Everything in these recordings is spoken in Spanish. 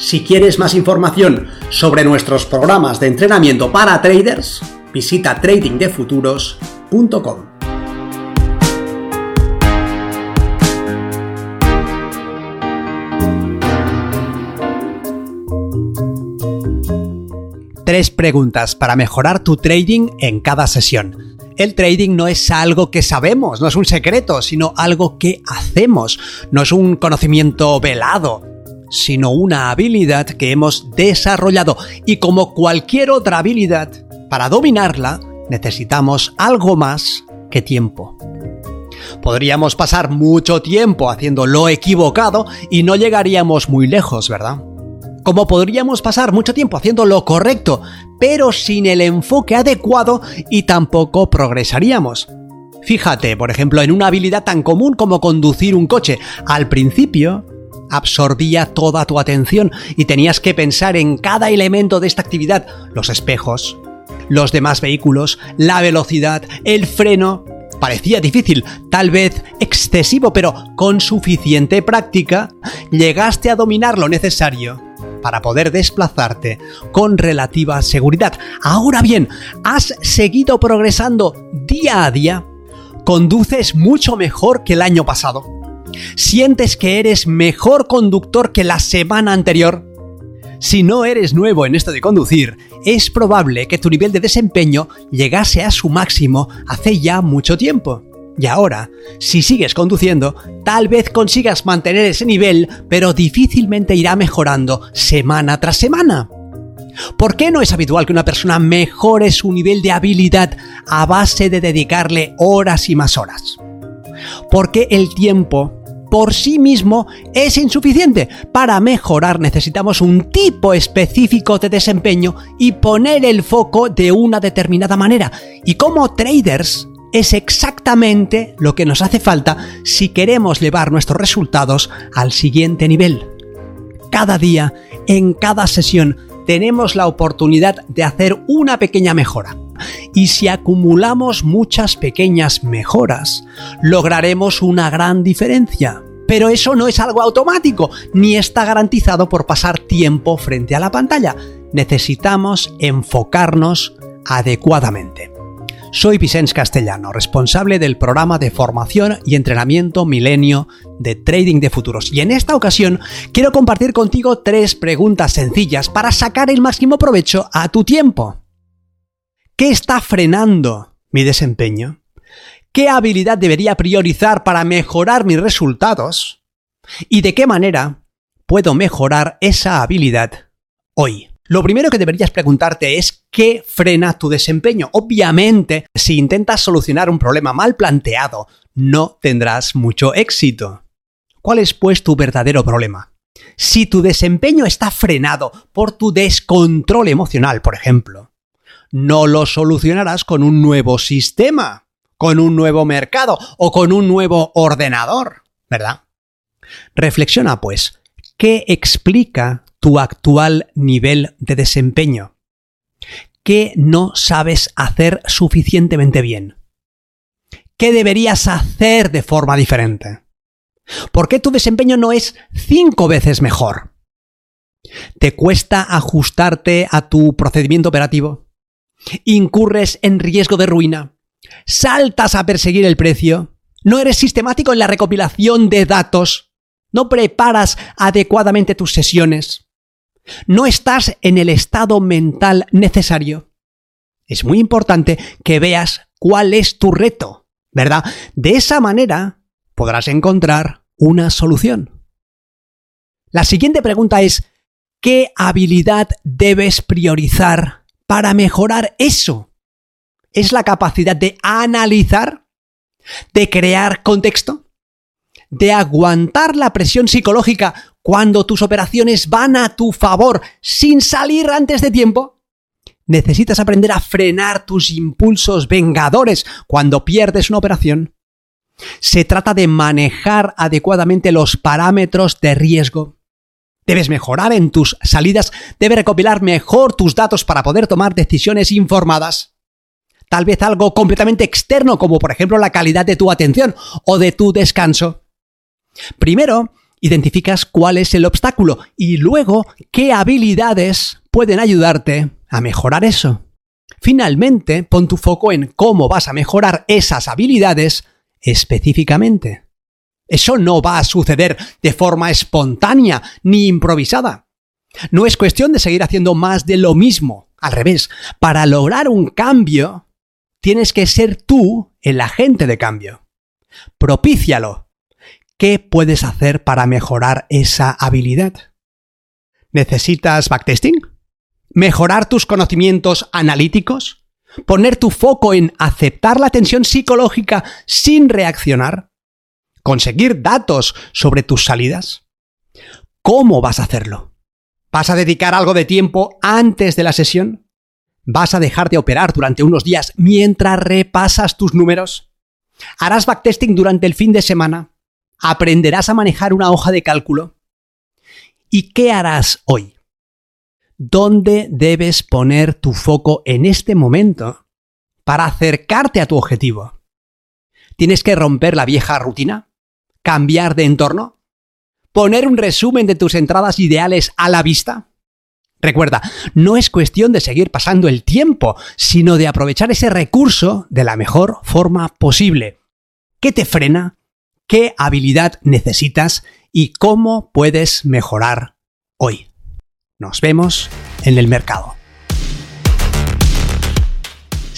Si quieres más información sobre nuestros programas de entrenamiento para traders, visita tradingdefuturos.com. Tres preguntas para mejorar tu trading en cada sesión. El trading no es algo que sabemos, no es un secreto, sino algo que hacemos, no es un conocimiento velado, sino una habilidad que hemos desarrollado y como cualquier otra habilidad, para dominarla necesitamos algo más que tiempo. Podríamos pasar mucho tiempo haciendo lo equivocado y no llegaríamos muy lejos, ¿verdad? Como podríamos pasar mucho tiempo haciendo lo correcto, pero sin el enfoque adecuado y tampoco progresaríamos. Fíjate, por ejemplo, en una habilidad tan común como conducir un coche. Al principio, absorbía toda tu atención y tenías que pensar en cada elemento de esta actividad, los espejos, los demás vehículos, la velocidad, el freno. Parecía difícil, tal vez excesivo, pero con suficiente práctica llegaste a dominar lo necesario para poder desplazarte con relativa seguridad. Ahora bien, has seguido progresando día a día, conduces mucho mejor que el año pasado ¿Sientes que eres mejor conductor que la semana anterior? Si no eres nuevo en esto de conducir, es probable que tu nivel de desempeño llegase a su máximo hace ya mucho tiempo. Y ahora, si sigues conduciendo, tal vez consigas mantener ese nivel, pero difícilmente irá mejorando semana tras semana. ¿Por qué no es habitual que una persona mejore su nivel de habilidad a base de dedicarle horas y más horas? Porque el tiempo por sí mismo es insuficiente. Para mejorar necesitamos un tipo específico de desempeño y poner el foco de una determinada manera. Y como traders es exactamente lo que nos hace falta si queremos llevar nuestros resultados al siguiente nivel. Cada día, en cada sesión, tenemos la oportunidad de hacer una pequeña mejora. Y si acumulamos muchas pequeñas mejoras, lograremos una gran diferencia. Pero eso no es algo automático, ni está garantizado por pasar tiempo frente a la pantalla. Necesitamos enfocarnos adecuadamente. Soy Vicente Castellano, responsable del programa de formación y entrenamiento milenio de Trading de Futuros. Y en esta ocasión quiero compartir contigo tres preguntas sencillas para sacar el máximo provecho a tu tiempo. ¿Qué está frenando mi desempeño? ¿Qué habilidad debería priorizar para mejorar mis resultados? ¿Y de qué manera puedo mejorar esa habilidad hoy? Lo primero que deberías preguntarte es ¿qué frena tu desempeño? Obviamente, si intentas solucionar un problema mal planteado, no tendrás mucho éxito. ¿Cuál es pues tu verdadero problema? Si tu desempeño está frenado por tu descontrol emocional, por ejemplo, no lo solucionarás con un nuevo sistema, con un nuevo mercado o con un nuevo ordenador, ¿verdad? Reflexiona pues, ¿qué explica tu actual nivel de desempeño? ¿Qué no sabes hacer suficientemente bien? ¿Qué deberías hacer de forma diferente? ¿Por qué tu desempeño no es cinco veces mejor? ¿Te cuesta ajustarte a tu procedimiento operativo? Incurres en riesgo de ruina, saltas a perseguir el precio, no eres sistemático en la recopilación de datos, no preparas adecuadamente tus sesiones, no estás en el estado mental necesario. Es muy importante que veas cuál es tu reto, ¿verdad? De esa manera podrás encontrar una solución. La siguiente pregunta es, ¿qué habilidad debes priorizar para mejorar eso. Es la capacidad de analizar, de crear contexto, de aguantar la presión psicológica cuando tus operaciones van a tu favor sin salir antes de tiempo? ¿Necesitas aprender a frenar tus impulsos vengadores cuando pierdes una operación? Se trata de manejar adecuadamente los parámetros de riesgo. Debes mejorar en tus salidas, debes recopilar mejor tus datos para poder tomar decisiones informadas. Tal vez algo completamente externo, como por ejemplo la calidad de tu atención o de tu descanso. Primero, identificas cuál es el obstáculo y luego qué habilidades pueden ayudarte a mejorar eso. Finalmente, pon tu foco en cómo vas a mejorar esas habilidades específicamente. Eso no va a suceder de forma espontánea ni improvisada. No es cuestión de seguir haciendo más de lo mismo. Al revés, para lograr un cambio, tienes que ser tú el agente de cambio. Propícialo. ¿Qué puedes hacer para mejorar esa habilidad? ¿Necesitas backtesting? ¿Mejorar tus conocimientos analíticos? poner tu foco en aceptar la tensión psicológica sin reaccionar, conseguir datos sobre tus salidas. ¿Cómo vas a hacerlo? ¿Vas a dedicar algo de tiempo antes de la sesión? ¿Vas a dejar de operar durante unos días mientras repasas tus números? ¿Harás backtesting durante el fin de semana? ¿Aprenderás a manejar una hoja de cálculo? ¿Y qué harás hoy? dónde debes poner tu foco en este momento para acercarte a tu objetivo. ¿Tienes que romper la vieja rutina? ¿Cambiar de entorno? ¿Poner un resumen de tus entradas ideales a la vista? Recuerda, no es cuestión de seguir pasando el tiempo, sino de aprovechar ese recurso de la mejor forma posible. ¿Qué te frena? ¿Qué habilidad necesitas? ¿Y cómo puedes mejorar hoy? Nos vemos en el mercado.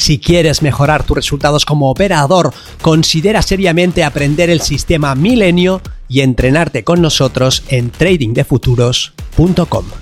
Si quieres mejorar tus resultados como operador, considera seriamente aprender el sistema Milenio y entrenarte con nosotros en tradingdefuturos.com.